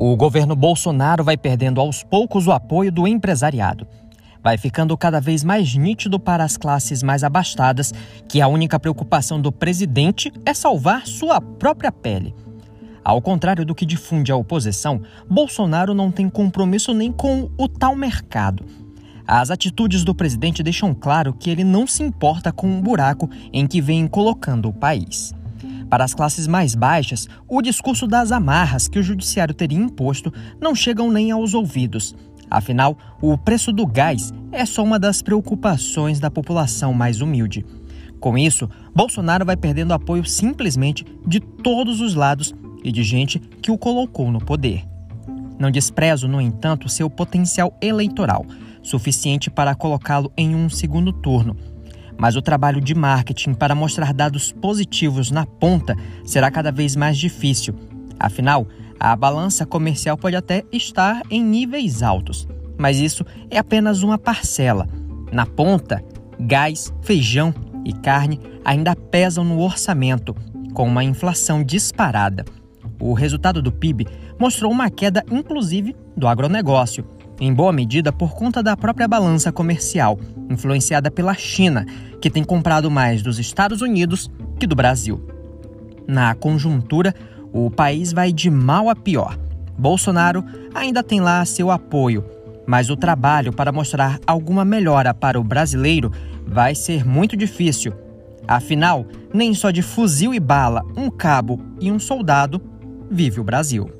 O governo Bolsonaro vai perdendo aos poucos o apoio do empresariado. Vai ficando cada vez mais nítido para as classes mais abastadas que a única preocupação do presidente é salvar sua própria pele. Ao contrário do que difunde a oposição, Bolsonaro não tem compromisso nem com o tal mercado. As atitudes do presidente deixam claro que ele não se importa com o buraco em que vem colocando o país. Para as classes mais baixas, o discurso das amarras que o judiciário teria imposto não chegam nem aos ouvidos. Afinal, o preço do gás é só uma das preocupações da população mais humilde. Com isso, Bolsonaro vai perdendo apoio simplesmente de todos os lados e de gente que o colocou no poder. Não desprezo, no entanto, seu potencial eleitoral, suficiente para colocá-lo em um segundo turno mas o trabalho de marketing para mostrar dados positivos na ponta será cada vez mais difícil. Afinal, a balança comercial pode até estar em níveis altos, mas isso é apenas uma parcela. Na ponta, gás, feijão e carne ainda pesam no orçamento, com uma inflação disparada. O resultado do PIB mostrou uma queda, inclusive, do agronegócio em boa medida por conta da própria balança comercial, influenciada pela China, que tem comprado mais dos Estados Unidos que do Brasil. Na conjuntura, o país vai de mal a pior. Bolsonaro ainda tem lá seu apoio, mas o trabalho para mostrar alguma melhora para o brasileiro vai ser muito difícil. Afinal, nem só de fuzil e bala, um cabo e um soldado vive o Brasil.